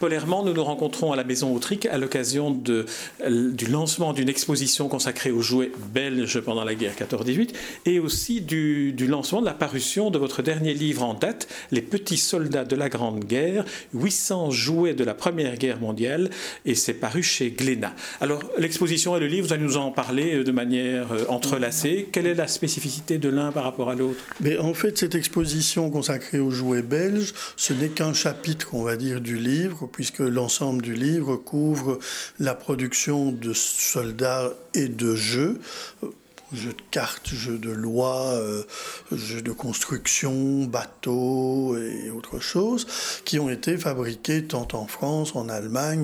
Paul nous nous rencontrons à la Maison Autrique à l'occasion du lancement d'une exposition consacrée aux jouets belges pendant la guerre 14-18 et aussi du, lancement de la parution de votre dernier livre en date, Les petits soldats de la Grande Guerre, 800 jouets de la Première Guerre mondiale, et c'est paru chez Glénat. Alors, l'exposition et le livre, vous allez nous en parler euh, de manière euh, entrelacée. Quelle est la spécificité de l'un par rapport à l'autre? Mais En fait, cette exposition consacrée aux jouets belges, ce n'est qu'un chapitre, on va dire, du livre puisque l'ensemble du livre couvre la production de soldats et de jeux jeux de cartes, jeux de loi, euh, jeux de construction, bateaux et autres choses, qui ont été fabriqués tant en France, en Allemagne,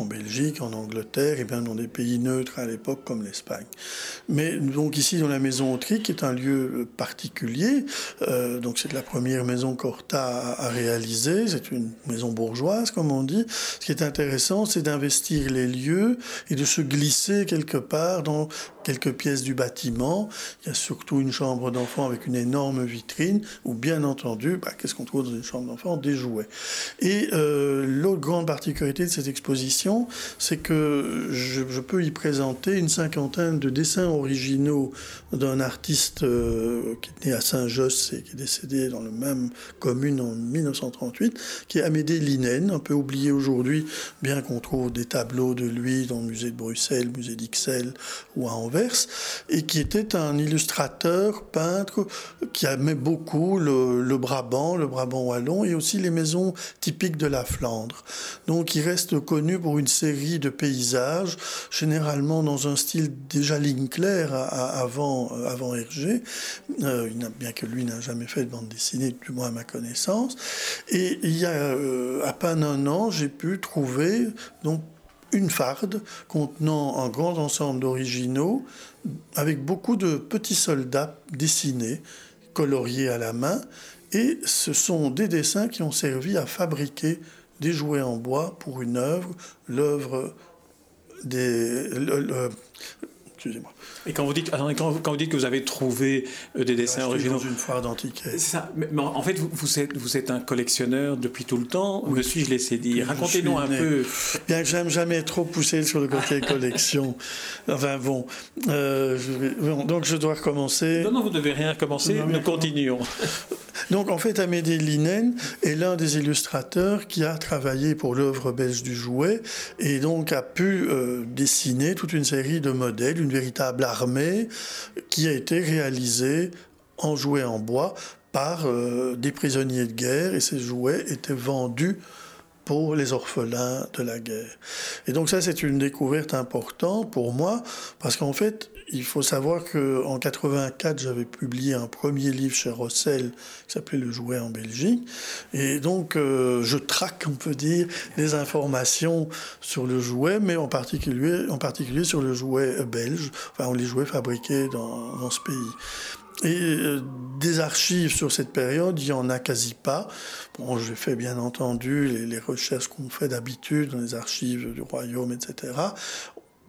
en Belgique, en Angleterre et bien dans des pays neutres à l'époque comme l'Espagne. Mais donc ici dans la maison Autrique, qui est un lieu particulier, euh, donc c'est la première maison qu'Horta a réalisée, c'est une maison bourgeoise comme on dit. Ce qui est intéressant, c'est d'investir les lieux et de se glisser quelque part dans quelques pièces du bâtiment. Il y a surtout une chambre d'enfant avec une énorme vitrine, où bien entendu, bah, qu'est-ce qu'on trouve dans une chambre d'enfant? Des jouets. Et euh, l'autre grande particularité de cette exposition, c'est que je, peux y présenter une cinquantaine de dessins originaux d'un artiste euh, qui est né à Saint-Josse et qui est décédé dans la même commune en 1938, qui est Amédée Linen, un peu oublié aujourd'hui, bien qu'on trouve des tableaux de lui dans le musée de Bruxelles, le musée d'Ixelles ou à et qui était un illustrateur, peintre, qui aimait beaucoup le, Brabant, le Brabant wallon, et aussi les maisons typiques de la Flandre. Donc il reste connu pour une série de paysages, généralement dans un style déjà ligne claire avant, avant Hergé, euh, bien que lui n'a jamais fait de bande dessinée, du moins à ma connaissance. Et il y a euh, à peine un an, j'ai pu trouver donc une farde contenant un grand ensemble d'originaux avec beaucoup de petits soldats dessinés, coloriés à la main. Et ce sont des dessins qui ont servi à fabriquer des jouets en bois pour une œuvre, l'œuvre des. Excusez-moi. Et quand vous dites, quand, vous dites que vous avez trouvé euh, des dessins originaux. dans une foire d'antiquité. C'est ça. Mais, en fait, vous, vous, êtes, vous êtes un collectionneur depuis tout le temps, ou me suis-je laissé dire? Racontez-nous un peu. Bien que j'aime jamais trop pousser sur le côté collection. enfin bon, euh, donc je dois recommencer. Non, non, vous ne devez rien recommencer, nous continuons. Donc en fait, Amédée Linen est l'un des illustrateurs qui a travaillé pour l'œuvre belge du jouet et donc a pu euh, dessiner toute une série de modèles, une véritable armée qui a été réalisée en jouets en bois par euh, des prisonniers de guerre et ces jouets étaient vendus pour les orphelins de la guerre. Et donc ça, c'est une découverte importante pour moi, parce qu'en fait, il faut savoir qu'en 84, j'avais publié un premier livre chez Rossel qui s'appelait Le jouet en Belgique. Et donc, euh, je traque, on peut dire, les informations sur le jouet, mais en particulier, sur le jouet belge, enfin, les jouets fabriqués dans, dans ce pays. Et euh, des archives sur cette période, il n'y en a quasi pas. Bon, j'ai fait bien entendu les, les recherches qu'on fait d'habitude dans les archives du royaume, etc.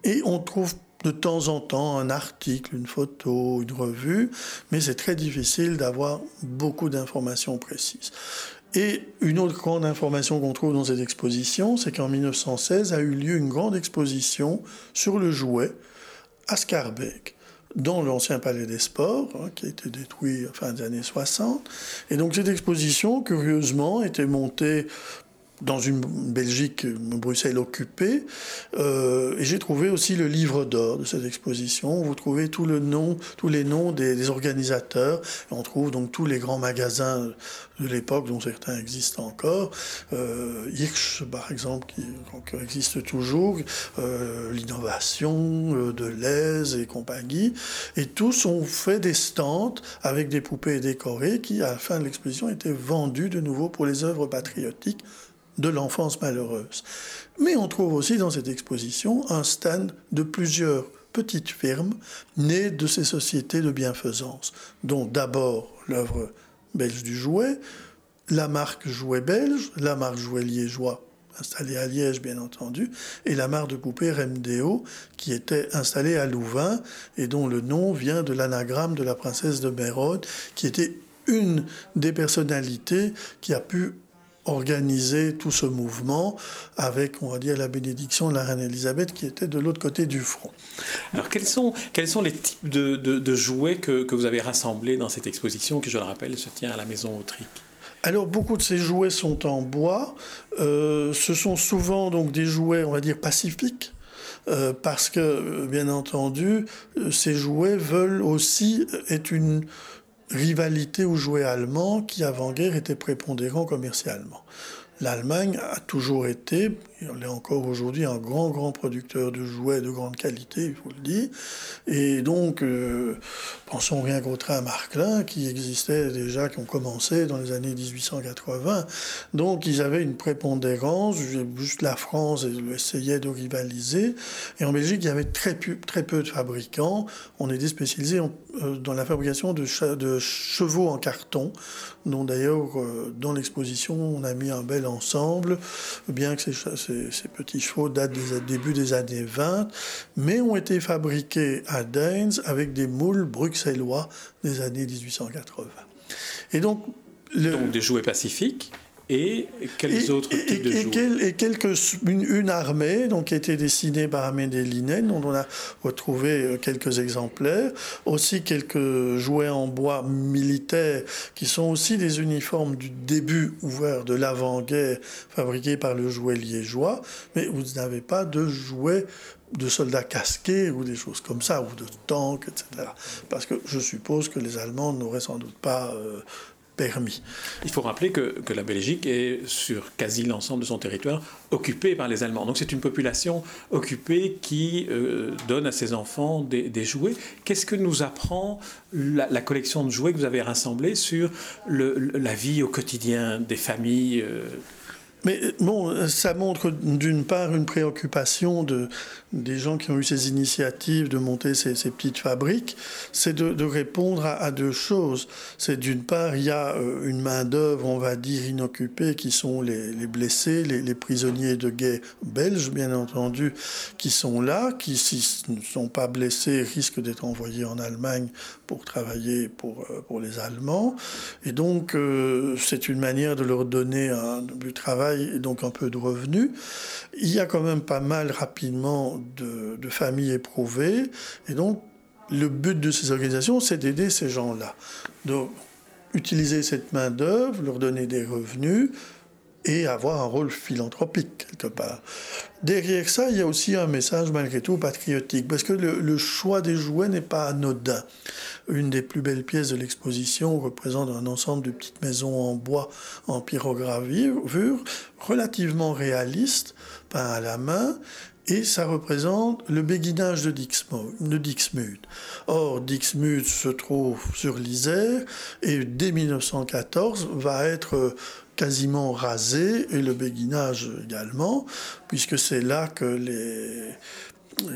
Et on trouve de temps en temps un article, une photo, une revue, mais c'est très difficile d'avoir beaucoup d'informations précises. Et une autre grande information qu'on trouve dans cette exposition, c'est qu'en 1916 a eu lieu une grande exposition sur le jouet à Scarbeck dans l'ancien palais des sports, hein, qui a été détruit fin des années 60. Et donc cette exposition, curieusement, était montée dans une Belgique, Bruxelles occupée. Euh, et j'ai trouvé aussi le livre d'or de cette exposition. Vous trouvez tout le nom, tous les noms des, organisateurs. on trouve donc tous les grands magasins de l'époque, dont certains existent encore. Euh, Hirsch, par exemple, qui, existe toujours. Euh, L'innovation, euh, Deleuze et compagnie. Et tous ont fait des stands avec des poupées décorées qui, à la fin de l'exposition, étaient vendues de nouveau pour les œuvres patriotiques de l'enfance malheureuse. Mais on trouve aussi dans cette exposition un stand de plusieurs petites firmes nées de ces sociétés de bienfaisance, dont d'abord l'œuvre belge du jouet, la marque Jouet belge, la marque Jouet liégeois installée à Liège bien entendu, et la mare de poupée Remdeo, qui était installée à Louvain et dont le nom vient de l'anagramme de la princesse de Mérode, qui était une des personnalités qui a pu organiser tout ce mouvement avec, on va dire, la bénédiction de la reine Elisabeth qui était de l'autre côté du front. Alors, quels sont, quels sont les types de, jouets que, que, vous avez rassemblés dans cette exposition qui, je le rappelle, se tient à la Maison Autrique? Alors beaucoup de ces jouets sont en bois. Euh, ce sont souvent donc des jouets, on va dire, pacifiques. Euh, parce que, bien entendu, ces jouets veulent aussi être une, rivalité aux jouets allemands qui, avant-guerre, étaient prépondérants commercialement. L'Allemagne a toujours été, elle est encore aujourd'hui un grand, grand producteur de jouets de grande qualité, il faut le dire. Et donc, euh, pensons rien qu'au train Marklin qui existait déjà, qui ont commencé dans les années 1880. Donc, ils avaient une prépondérance, juste la France essayait de rivaliser. Et en Belgique, il y avait très peu, très peu de fabricants. On était spécialisé euh, dans la fabrication de, de, chevaux en carton, dont d'ailleurs, euh, dans l'exposition, on a mis un bel ensemble, bien que ces ces, petits chevaux datent des débuts des années 20, mais ont été fabriqués à Daines avec des moules bruxellois des années 1880. Et donc, donc des jouets pacifiques et quels autres types de jouets Et quelques, une, armée donc, qui a été dessinée par Amédée Linen, dont on a retrouvé euh, quelques exemplaires. Aussi quelques jouets en bois militaires qui sont aussi des uniformes du début ouvert de l'avant-guerre fabriqués par le jouet liégeois. Mais vous n'avez pas de jouets de soldats casqués ou des choses comme ça, ou de tanks, etc. Parce que je suppose que les Allemands n'auraient sans doute pas euh, permis. Il faut rappeler que, que la Belgique est, sur quasi l'ensemble de son territoire, occupée par les Allemands. Donc c'est une population occupée qui euh, donne à ses enfants des, des jouets. Qu'est-ce que nous apprend la, collection de jouets que vous avez rassemblée sur le, la vie au quotidien des familles euh, mais bon, ça montre d'une part une préoccupation de, des gens qui ont eu ces initiatives de monter ces, petites fabriques, c'est de, répondre à, deux choses. C'est d'une part, il y a euh, une main-d'œuvre, on va dire, inoccupée, qui sont les, les blessés, les, prisonniers de guerre belges, bien entendu, qui sont là, qui, s'ils ne sont pas blessés, risquent d'être envoyés en Allemagne pour travailler pour, euh, les Allemands. Et donc, euh, c'est une manière de leur donner du travail et donc un peu de revenus. Il y a quand même pas mal rapidement de, familles éprouvées. Et donc, le but de ces organisations, c'est d'aider ces gens-là. Donc, utiliser cette main-d'œuvre, leur donner des revenus, et avoir un rôle philanthropique quelque part. Derrière ça, il y a aussi un message malgré tout patriotique, parce que le, choix des jouets n'est pas anodin. Une des plus belles pièces de l'exposition représente un ensemble de petites maisons en bois en pyrogravure, relativement réaliste, peint à la main, et ça représente le béguinage de, Dixmude. Or, Dixmude se trouve sur l'Isère et dès 1914 va être quasiment rasé, et le béguinage également, puisque c'est là que les,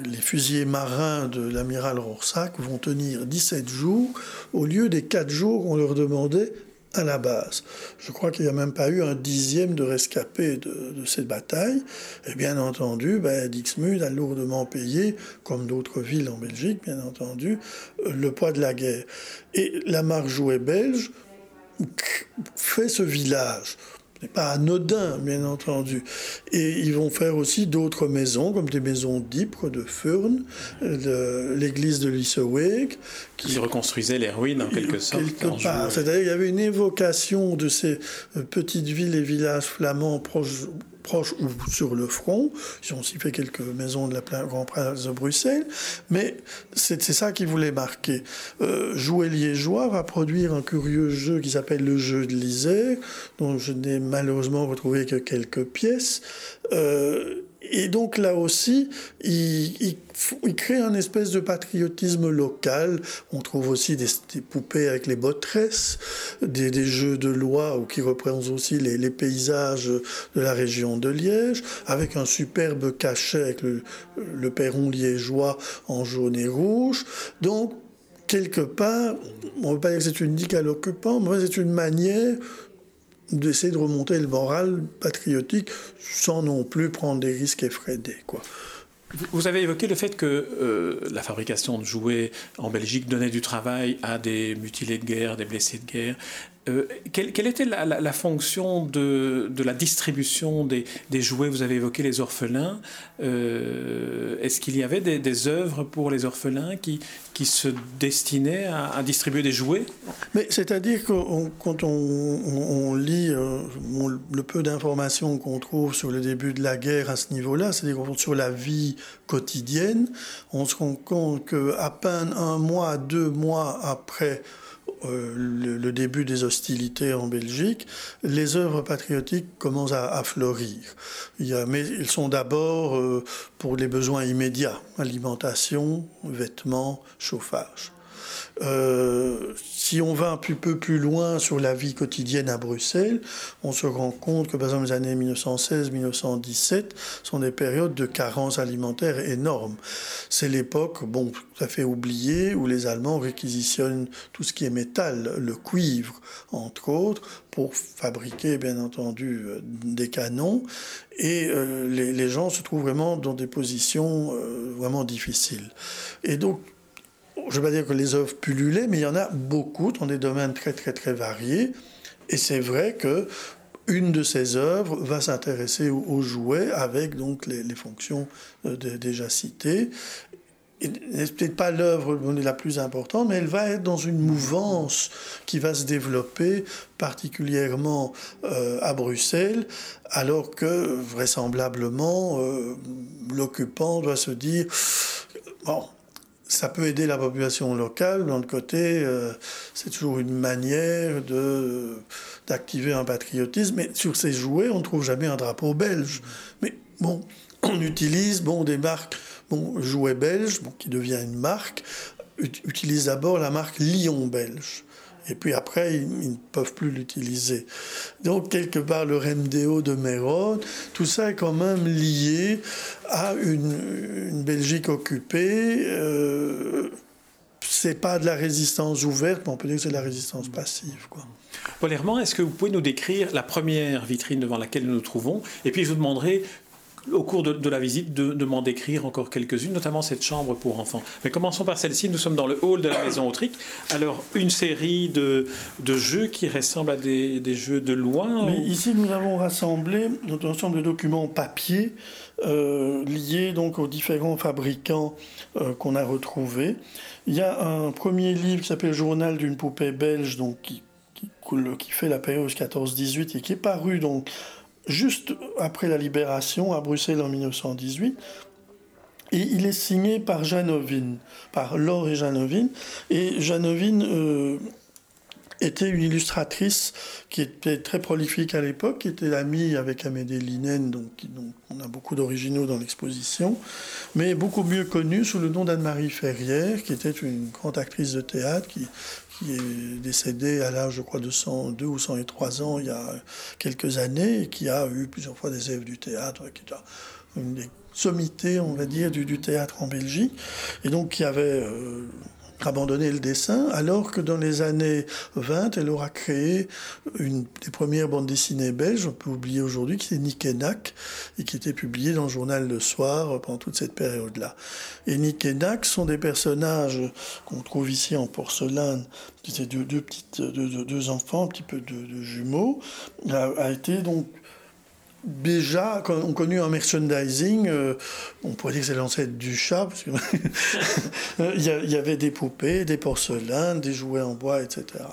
les fusiliers marins de l'amiral Rorsac vont tenir 17 jours au lieu des 4 jours qu'on leur demandait à la base. Je crois qu'il n'y a même pas eu un dixième de rescapés de, cette bataille. Et bien entendu, ben, Dixmude a lourdement payé, comme d'autres villes en Belgique, bien entendu, le poids de la guerre. Et la marque jouée belge fait ce village. Ce n'est pas anodin, bien entendu. Et ils vont faire aussi d'autres maisons, comme des maisons d'Ypres, de Furnes, l'église de Lisseweg. Qui reconstruisait les ruines, en quelque sorte. C'est-à-dire qu'il y avait une évocation de ces euh, petites villes et villages flamands proches proche ou sur le front. Ils ont aussi fait quelques maisons de la Grand Prince de Bruxelles. Mais c'est ça qui voulait marquer. Euh, Jouet Liégeois va produire un curieux jeu qui s'appelle le jeu de l'Isère, dont je n'ai malheureusement retrouvé que quelques pièces. Euh, et donc là aussi, il, crée un espèce de patriotisme local. On trouve aussi des, poupées avec les botresses, des, des, jeux de loi qui représentent aussi les, paysages de la région de Liège, avec un superbe cachet avec le, perron liégeois en jaune et rouge. Donc, quelque part, on ne veut pas dire que c'est une digue à l'occupant, mais c'est une manière d'essayer de remonter le moral patriotique sans non plus prendre des risques effrénés. Quoi. Vous avez évoqué le fait que euh, la fabrication de jouets en Belgique donnait du travail à des mutilés de guerre, des blessés de guerre. Euh, quelle, était la, fonction de, la distribution des, jouets? Vous avez évoqué les orphelins. Euh, est-ce qu'il y avait des, œuvres pour les orphelins qui, se destinaient à, distribuer des jouets? C'est-à-dire que quand on, lit euh, le peu d'informations qu'on trouve sur le début de la guerre à ce niveau-là, c'est-à-dire sur la vie quotidienne, on se rend compte qu'à peine un mois, deux mois après euh, le, début des hostilités en Belgique, les œuvres patriotiques commencent à, fleurir. Mais ils sont d'abord euh, pour les besoins immédiats, alimentation, vêtements, chauffage. Euh, si on va un peu plus loin sur la vie quotidienne à Bruxelles, on se rend compte que par exemple les années 1916-1917 sont des périodes de carence alimentaire énormes. C'est l'époque, bon, tout à fait oubliée, où les Allemands réquisitionnent tout ce qui est métal, le cuivre entre autres, pour fabriquer bien entendu euh, des canons. Et euh, les, gens se trouvent vraiment dans des positions vraiment difficiles. Et donc je ne veux pas dire que les œuvres pullulaient, mais il y en a beaucoup dans des domaines très très très variés. Et c'est vrai que une de ces œuvres va s'intéresser aux, jouets avec donc les, fonctions euh, déjà citées. n'est peut-être pas l'œuvre la plus importante, mais elle va être dans une mouvance qui va se développer particulièrement euh, à Bruxelles, alors que vraisemblablement euh, l'occupant doit se dire bon, ça peut aider la population locale. D'un côté, euh, c'est toujours une manière de, d'activer un patriotisme. Mais sur ces jouets, on ne trouve jamais un drapeau belge. Mais bon, on utilise bon, des marques, bon, jouets belges, bon, qui devient une marque, utilise d'abord la marque Lyon belge. Et puis après, ils, ne peuvent plus l'utiliser. Donc, quelque part, le RMDO de Mérode, tout ça est quand même lié à une, Belgique occupée. Euh, c'est pas de la résistance ouverte, mais on peut dire que c'est de la résistance passive. Quoi. Est-ce que vous pouvez nous décrire la première vitrine devant laquelle nous nous trouvons? Et puis je vous demanderai au cours de, la visite de, m'en décrire encore quelques-unes, notamment cette chambre pour enfants. Mais commençons par celle-ci. Nous sommes dans le hall de la maison Autrique. Alors, une série de, jeux qui ressemblent à des, jeux de loin. Ici, nous avons rassemblé un ensemble de documents papier euh, liés donc aux différents fabricants euh, qu'on a retrouvés. Il y a un premier livre qui s'appelle Journal d'une poupée belge, donc qui, qui, qui fait la période 14-18 et qui est paru donc juste après la libération à Bruxelles en 1918. Et il est signé par Janovine, par Laure et Janovine. Et Janovine euh, était une illustratrice qui était très prolifique à l'époque, qui était amie avec Amédée Linen, donc, on a beaucoup d'originaux dans l'exposition, mais beaucoup mieux connue sous le nom d'Anne-Marie Ferrière, qui était une grande actrice de théâtre qui, est décédé à l'âge, je crois, de 102 ou 103 ans il y a quelques années, et qui a eu plusieurs fois des élèves du théâtre, qui est une des sommités, on va dire, du, théâtre en Belgique, et donc qui avait euh, abandonné le dessin, alors que dans les années 20, elle aura créé une des premières bandes dessinées belges, on peut oublier aujourd'hui, qui est Nick et qui était publiée dans le journal Le Soir pendant toute cette période-là. Et Nick sont des personnages qu'on trouve ici en porcelaine, c'était deux, deux, deux, enfants, un petit peu de, jumeaux, a été donc déjà ont connu un merchandising, euh, on pourrait dire que c'est l'ancêtre du chat, parce il y avait des poupées, des porcelaines, des jouets en bois, etc.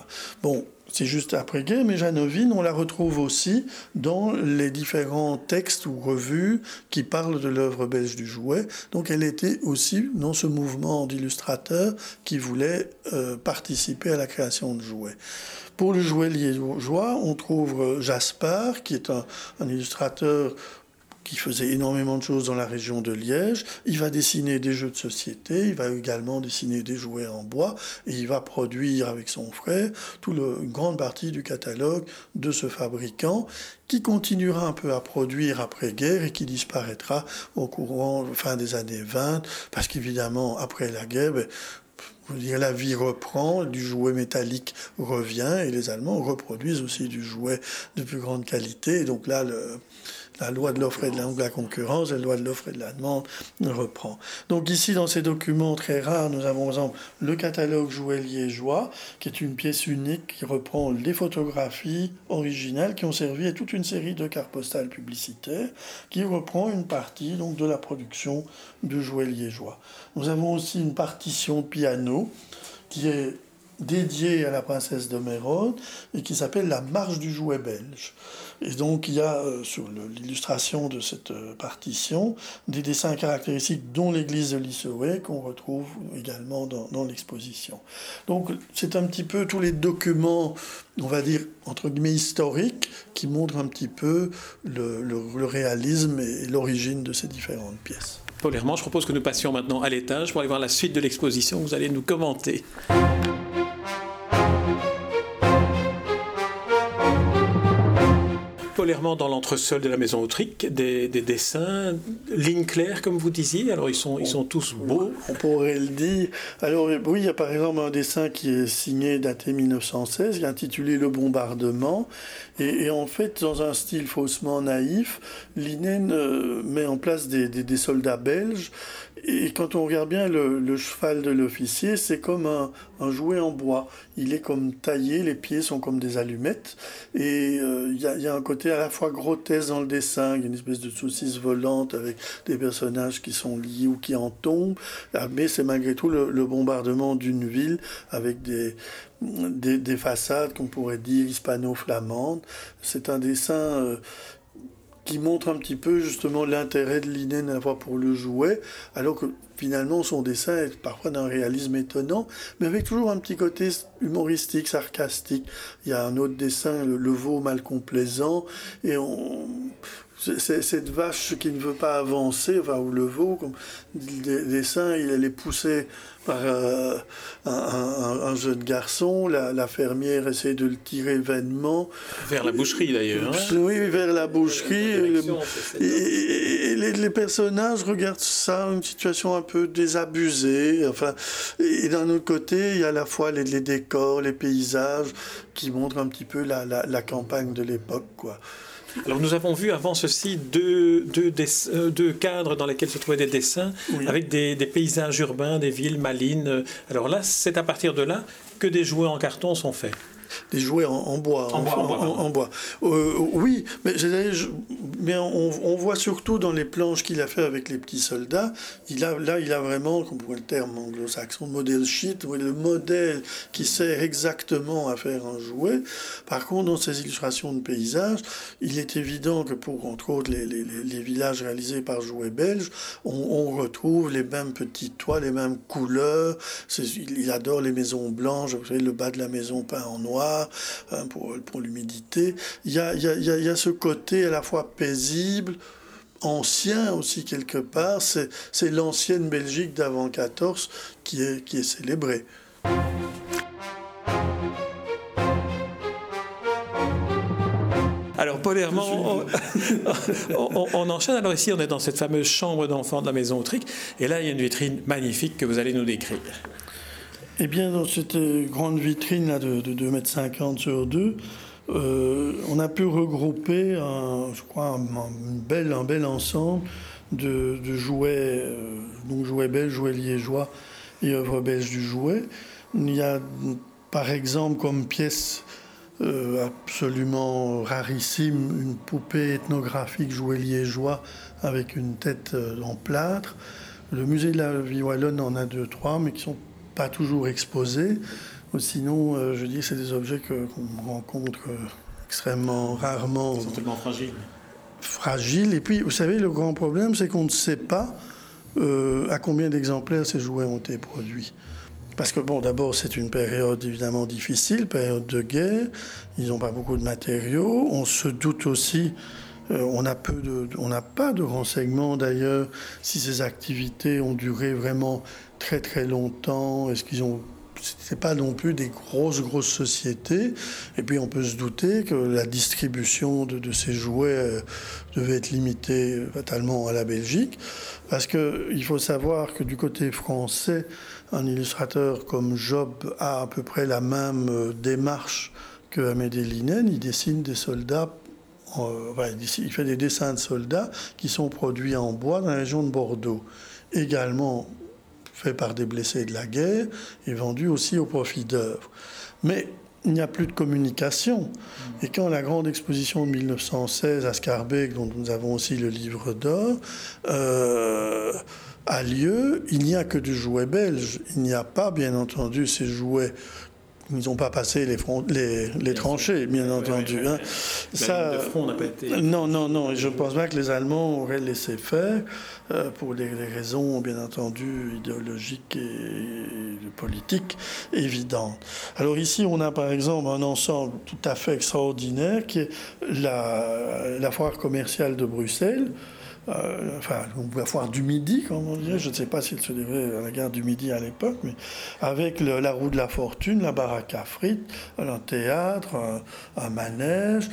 c'est juste après-guerre, mais Janovine, on la retrouve aussi dans les différents textes ou revues qui parlent de l'œuvre belge du jouet. Donc elle était aussi dans ce mouvement d'illustrateurs qui voulaient euh, participer à la création de jouets. Pour le jouet liégeois, on trouve euh, Jaspar, qui est un, illustrateur qui faisait énormément de choses dans la région de Liège. Il va dessiner des jeux de société, il va également dessiner des jouets en bois, et il va produire avec son frère toute une grande partie du catalogue de ce fabricant, qui continuera un peu à produire après-guerre et qui disparaîtra au courant fin des années 20, parce qu'évidemment, après la guerre, ben, la vie reprend, du jouet métallique revient et les Allemands reproduisent aussi du jouet de plus grande qualité. Et donc là, le, la loi de l'offre et de la, concurrence, la loi de l'offre et de la demande reprend. Donc ici, dans ces documents très rares, nous avons exemple le catalogue jouet liégeois, qui est une pièce unique qui reprend les photographies originales qui ont servi à toute une série de cartes postales publicitaires, qui reprend une partie donc, de la production de jouets liégeois. Nous avons aussi une partition piano qui est dédiée à la princesse de Mérode et qui s'appelle La marche du jouet belge. Et donc il y a euh, sur l'illustration de cette euh, partition des dessins caractéristiques dont l'église de Lissoué qu'on retrouve également dans, l'exposition. Donc c'est un petit peu tous les documents, on va dire, entre guillemets historiques, qui montrent un petit peu le, réalisme et l'origine de ces différentes pièces. Paul je propose que nous passions maintenant à l'étage pour aller voir la suite de l'exposition. Vous allez nous commenter. Dans l'entresol de la maison Autrique, des, dessins, lignes claires comme vous disiez. Alors ils sont, ils sont tous beaux. On pourrait le dire. Alors oui, il y a par exemple un dessin qui est signé, daté 1916, qui est intitulé Le bombardement. Et, en fait, dans un style faussement naïf, Linen euh, met en place des, des soldats belges et quand on regarde bien le, cheval de l'officier, c'est comme un, jouet en bois. Il est comme taillé, les pieds sont comme des allumettes. Et euh, il y, a un côté à la fois grotesque dans le dessin, il y a une espèce de saucisse volante avec des personnages qui sont liés ou qui en tombent. Ah, mais c'est malgré tout le, bombardement d'une ville avec des, des, façades qu'on pourrait dire hispano-flamandes. C'est un dessin... Euh, qui montre un petit peu justement l'intérêt de la fois pour le jouet, alors que finalement son dessin est parfois d'un réalisme étonnant, mais avec toujours un petit côté humoristique, sarcastique. Il y a un autre dessin, le, veau mal complaisant, et on, cette vache qui ne veut pas avancer, enfin, ou le veau, comme le dessin, il est poussé par euh, un, jeune garçon. La, fermière essaie de le tirer vainement. Vers la boucherie d'ailleurs. Hein. oui, vers la boucherie. Et, les, personnages regardent ça, une situation un peu désabusée. Enfin, et d'un autre côté, il y a à la fois les, décors, les paysages qui montrent un petit peu la, la campagne de l'époque, quoi. Alors nous avons vu avant ceci deux, euh, deux, cadres dans lesquels se trouvaient des dessins avec des, des, paysages urbains, des villes malines. Alors là, c'est à partir de là que des jouets en carton sont faits des jouets en, bois. En, bois. Euh, oui, mais, mais on, voit surtout dans les planches qu'il a fait avec les petits soldats, il a, là, il a vraiment, comme pour le terme anglo-saxon, model sheet, le modèle qui sert exactement à faire un jouet. Par contre, dans ces illustrations de paysages, il est évident que pour, entre autres, les, les, les villages réalisés par Jouet Belge, on, retrouve les mêmes petits toits, les mêmes couleurs. Il adore les maisons blanches, vous savez, le bas de la maison peint en noir Hein, pour, pour l'humidité. Il y a, y, a, y a ce côté à la fois paisible, ancien aussi quelque part. C'est l'ancienne Belgique d'avant 14 qui est, qui est célébrée. Alors, on, on, enchaîne. Alors ici, on est dans cette fameuse chambre d'enfant de la maison Autrique. Et là, il y a une vitrine magnifique que vous allez nous décrire. Eh bien, dans cette grande vitrine là, de, de 2,50 m sur 2, euh, on a pu regrouper, un, je crois, un, bel, un bel ensemble de, jouets, euh, donc jouets belges, jouets liégeois et œuvres belges du jouet. Il y a, par exemple, comme pièce euh, absolument rarissime, une poupée ethnographique jouet liégeois avec une tête en plâtre. Le musée de la vie wallonne en a deux, trois, mais qui sont pas toujours exposés. Sinon, euh, je dis, c'est des objets qu'on rencontre euh, extrêmement rarement. Ils sont tellement fragiles. Fragiles. Et puis, vous savez, le grand problème, c'est qu'on ne sait pas euh, à combien d'exemplaires ces jouets ont été produits. Parce que, bon, d'abord, c'est une période évidemment difficile, période de guerre. Ils n'ont pas beaucoup de matériaux. On se doute aussi on n'a pas de renseignements d'ailleurs si ces activités ont duré vraiment très très longtemps Est-ce qu'ils ont pas non plus des grosses, grosses sociétés? Et puis on peut se douter que la distribution de, ces jouets euh, devait être limitée fatalement à la Belgique. Parce qu'il faut savoir que du côté français, un illustrateur comme Job a à peu près la même euh, démarche que Amédée Linen. Il dessine des soldats il fait des dessins de soldats qui sont produits en bois dans la région de Bordeaux. Également fait par des blessés de la guerre et vendu aussi au profit d'œuvres. Mais il n'y a plus de communication. Et quand la grande exposition de 1916 à Scarbeck, dont nous avons aussi le livre d'or, euh, a lieu, il n'y a que du jouet belge. Il n'y a pas, bien entendu, ces jouets ils n'ont pas passé les, les, les tranchées, bien entendu. Hein. Ça, front n'a pas été... Non, non, non. Et je ne pense pas que les Allemands auraient laissé faire euh, pour des, raisons, bien entendu, idéologiques et, politiques évidentes. Alors ici, on a par exemple un ensemble tout à fait extraordinaire qui est la, la foire commerciale de Bruxelles. Euh, enfin, la foire du Midi, comme on dirait. Je ne sais pas s'il se déroulait à la gare du Midi à l'époque, mais avec la roue de la fortune, la baraque à frites, un théâtre, un, manège,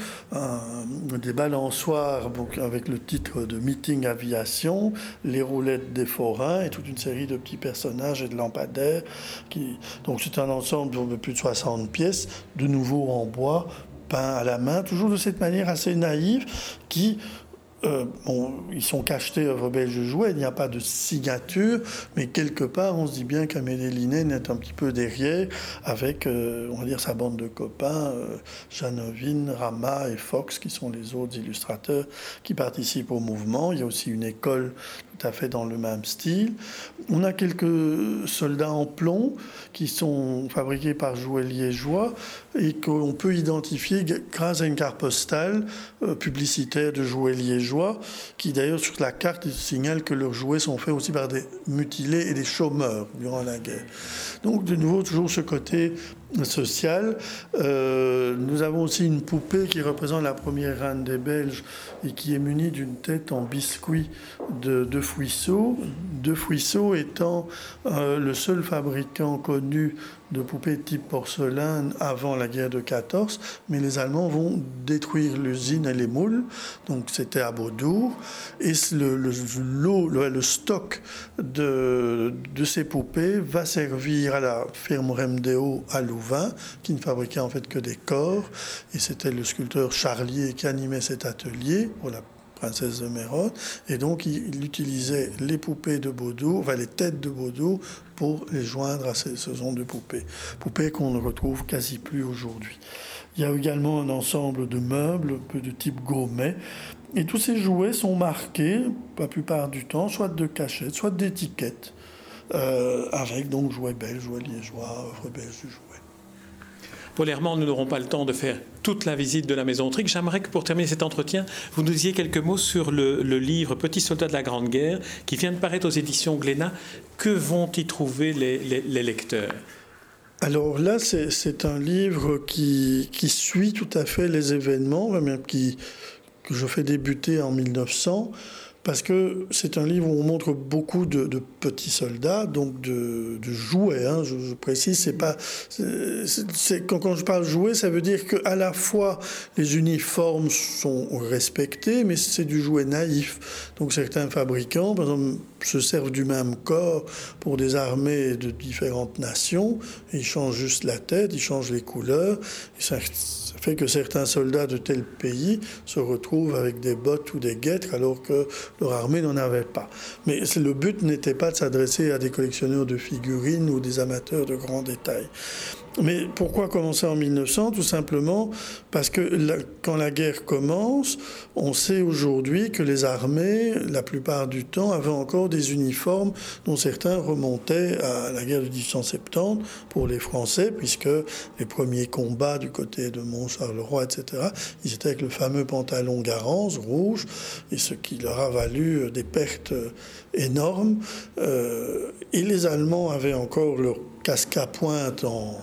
des balançoires avec le titre de Meeting Aviation, les roulettes des forains et toute une série de petits personnages et de lampadaires. Qui... Donc c'est un ensemble de plus de 60 pièces, de nouveau en bois, peint à la main, toujours de cette manière assez naïve qui euh, bon, ils sont cachetés œuvres belges jouets, il n'y a pas de signature, mais quelque part, on se dit bien qu'Amélie Linen est un petit peu derrière, avec, euh, on va dire, sa bande de copains, euh, Janovine, Rama et Fox, qui sont les autres illustrateurs qui participent au mouvement. Il y a aussi une école tout à fait dans le même style. On a quelques soldats en plomb qui sont fabriqués par Jouet Liégeois et qu'on peut identifier grâce à une carte postale euh, publicitaire de Jouet Liégeois, qui d'ailleurs sur la carte signale que leurs jouets sont faits aussi par des mutilés et des chômeurs durant la guerre. Donc de nouveau toujours ce côté social. Euh, nous avons aussi une poupée qui représente la première reine des Belges et qui est munie d'une tête en biscuit de, de Fouisseau. De Fouisseau étant euh, le seul fabricant connu de poupées type porcelaine avant la guerre de 14, mais les Allemands vont détruire l'usine et les moules, donc c'était à Beaudour, et le, le, stock de, de, ces poupées va servir à la firme Remdeo à Louvain, qui ne fabriquait en fait que des corps, et c'était le sculpteur Charlier qui animait cet atelier pour la princesse de Mérode. Et donc, il, utilisait les poupées de Baudou, enfin les têtes de Baudou, pour les joindre à ces, ce de poupées. Poupées qu'on ne retrouve quasi plus aujourd'hui. Il y a également un ensemble de meubles, un peu de type gourmet. Et tous ces jouets sont marqués, la plupart du temps, soit de cachettes, soit d'étiquettes, euh, avec donc jouets belges, jouets liégeois, œuvres belges du jouet. Herman, nous n'aurons pas le temps de faire toute la visite de la Maison Trick. J'aimerais que pour terminer cet entretien, vous nous disiez quelques mots sur le, livre Petit soldat de la Grande Guerre qui vient de paraître aux éditions Glénat. Que vont y trouver les, lecteurs? Alors là, c'est un livre qui, suit tout à fait les événements, qui, que je fais débuter en 1900 parce que c'est un livre où on montre beaucoup de, petits soldats, donc de, jouets. Hein, je, précise, c'est pas. Quand, je parle jouets, ça veut dire qu'à la fois les uniformes sont respectés, mais c'est du jouet naïf. Donc certains fabricants, par exemple, se servent du même corps pour des armées de différentes nations. Ils changent juste la tête, ils changent les couleurs. Et ça, fait que certains soldats de tel pays se retrouvent avec des bottes ou des guêtres alors que leur armée n'en avait pas. Mais le but n'était pas de s'adresser à des collectionneurs de figurines ou des amateurs de grands détails. Mais pourquoi commencer en 1900 Tout simplement parce que quand la guerre commence, on sait aujourd'hui que les armées, la plupart du temps, avaient encore des uniformes dont certains remontaient à la guerre de 1870 pour les Français, puisque les premiers combats du côté de Mont-Charleroi, etc., ils étaient avec le fameux pantalon Garance rouge, et ce qui leur a valu des pertes énormes. Euh, et les Allemands avaient encore leur casque à pointe en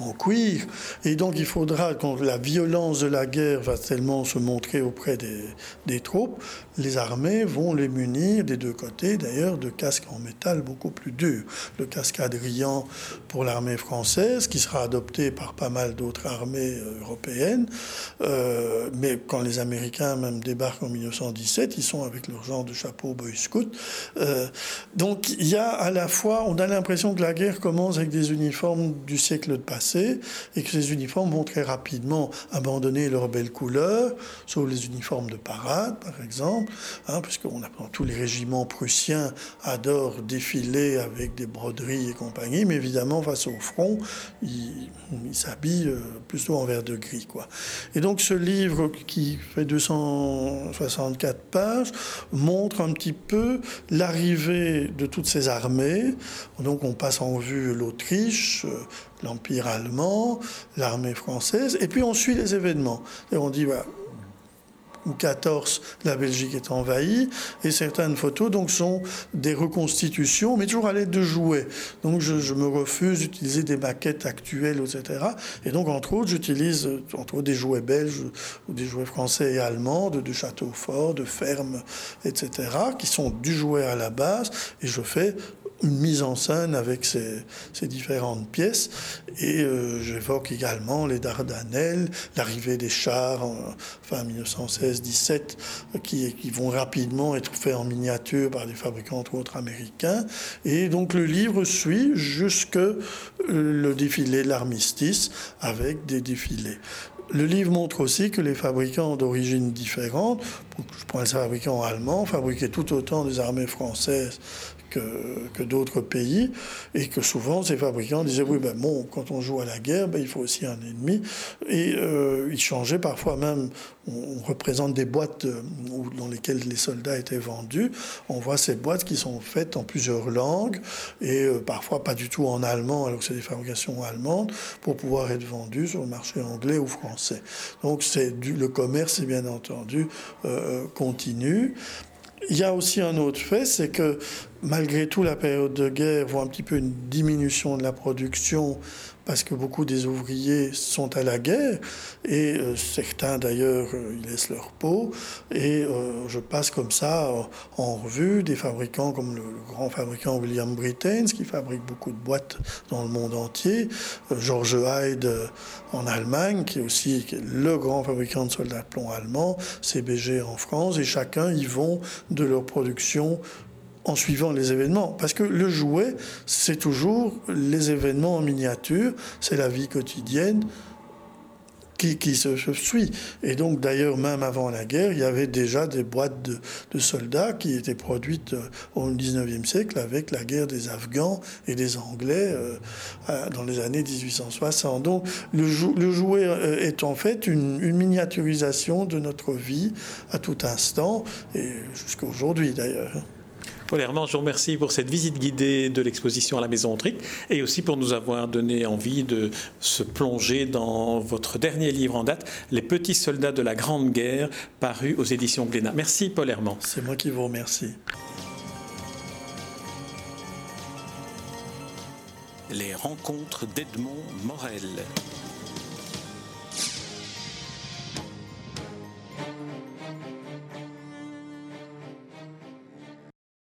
en cuir. Et donc il faudra, quand la violence de la guerre va tellement se montrer auprès des, des troupes, les armées vont les munir des deux côtés, d'ailleurs, de casques en métal beaucoup plus durs. Le casque Adrian pour l'armée française, qui sera adopté par pas mal d'autres armées euh, européennes. Euh, mais quand les Américains même débarquent en 1917, ils sont avec leur genre de chapeau Boy Scout. Euh, donc il y a à la fois, on a l'impression que la guerre commence avec des uniformes du siècle de passé et que ces uniformes vont très rapidement abandonner leurs belles couleurs, sauf les uniformes de parade par exemple, hein, puisqu'on apprend tous les régiments prussiens adorent défiler avec des broderies et compagnie, mais évidemment face au front, ils s'habillent euh, plutôt en vert de gris. Quoi. Et donc ce livre qui fait 264 pages montre un petit peu l'arrivée de toutes ces armées. Donc on passe en vue l'Autriche, euh, l'Empire allemand, l'armée française, et puis on suit les événements. Et on dit, voilà, ou 14, la Belgique est envahie, et certaines photos donc sont des reconstitutions, mais toujours à l'aide de jouets. Donc je, me refuse d'utiliser des maquettes actuelles, etc. Et donc entre autres, j'utilise entre autres des jouets belges ou des jouets français et allemands, de, de châteaux forts, de fermes, etc., qui sont du jouet à la base, et je fais une mise en scène avec ces, différentes pièces. Et euh, j'évoque également les Dardanelles, l'arrivée des chars en fin 1916-17, qui, qui, vont rapidement être faits en miniature par des fabricants, entre autres américains. Et donc le livre suit jusque le défilé de l'armistice avec des défilés. Le livre montre aussi que les fabricants d'origine différente, je prends les fabricants allemands, fabriquaient tout autant des armées françaises que, d'autres pays, et que souvent ces fabricants disaient oui, ben bon, quand on joue à la guerre, ben, il faut aussi un ennemi, et euh, ils changeaient parfois même. On, représente des boîtes euh, dans lesquelles les soldats étaient vendus. On voit ces boîtes qui sont faites en plusieurs langues et euh, parfois pas du tout en allemand, alors que c'est des fabrications allemandes, pour pouvoir être vendues sur le marché anglais ou français. Donc c'est le commerce, bien entendu, continu. Il y a aussi un autre fait, c'est que malgré tout, la période de guerre voit un petit peu une diminution de la production parce que beaucoup des ouvriers sont à la guerre et euh, certains d'ailleurs euh, ils laissent leur peau et euh, je passe comme ça en revue des fabricants comme le, grand fabricant William Brittains qui fabrique beaucoup de boîtes dans le monde entier, George Hyde en Allemagne qui est aussi le grand fabricant de soldats de plomb allemand, CBG en France et chacun y vont de leur production en suivant les événements. Parce que le jouet, c'est toujours les événements en miniature, c'est la vie quotidienne qui, se, suit. Et donc, d'ailleurs, même avant la guerre, il y avait déjà des boîtes de, soldats qui étaient produites euh, au 19e siècle avec la guerre des Afghans et des Anglais euh, dans les années 1860. Donc, le, le jouet euh, est en fait une, une, miniaturisation de notre vie à tout instant, et jusqu'à aujourd'hui d'ailleurs. Paul Herman, je vous remercie pour cette visite guidée de l'exposition à la Maison Autrique et aussi pour nous avoir donné envie de se plonger dans votre dernier livre en date, Les petits soldats de la Grande Guerre, paru aux éditions Glénat. Merci Paul Herman. C'est moi qui vous remercie. Les rencontres d'Edmond Morel.